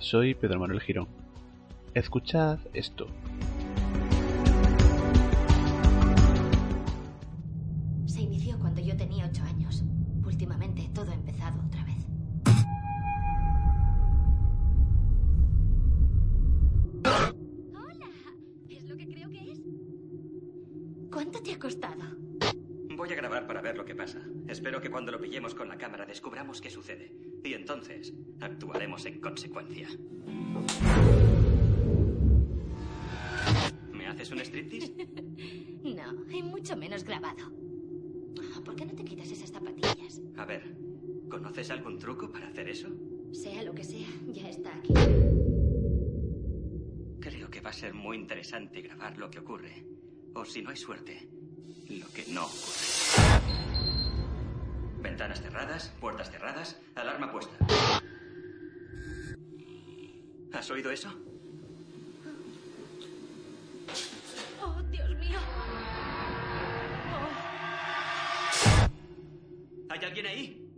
soy Pedro Manuel Girón. Escuchad esto. Se inició cuando yo tenía ocho años. Últimamente todo ha empezado otra vez. Hola, ¿es lo que creo que es? ¿Cuánto te ha costado? Voy a grabar para ver lo que pasa. Espero que cuando lo pillemos con la cámara descubramos qué sucede. Y entonces actuaremos en consecuencia. ¿Me haces un striptease? No, y mucho menos grabado. Ah, ¿Por qué no te quitas esas zapatillas? A ver, ¿conoces algún truco para hacer eso? Sea lo que sea, ya está aquí. Creo que va a ser muy interesante grabar lo que ocurre. O si no hay suerte, lo que no ocurre. Ventanas cerradas, puertas cerradas, alarma puesta. ¿Has oído eso? Oh, Dios mío. ¿Hay alguien ahí?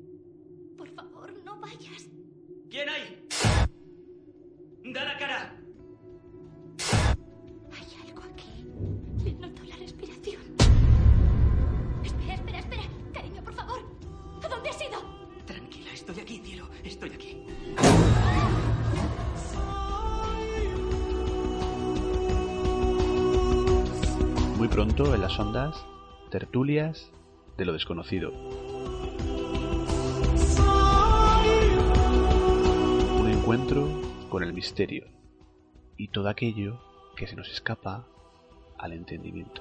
Oh, por favor, no vayas. ¿Quién hay? ¡Da la cara! Pronto en las ondas, tertulias de lo desconocido. Un encuentro con el misterio y todo aquello que se nos escapa al entendimiento.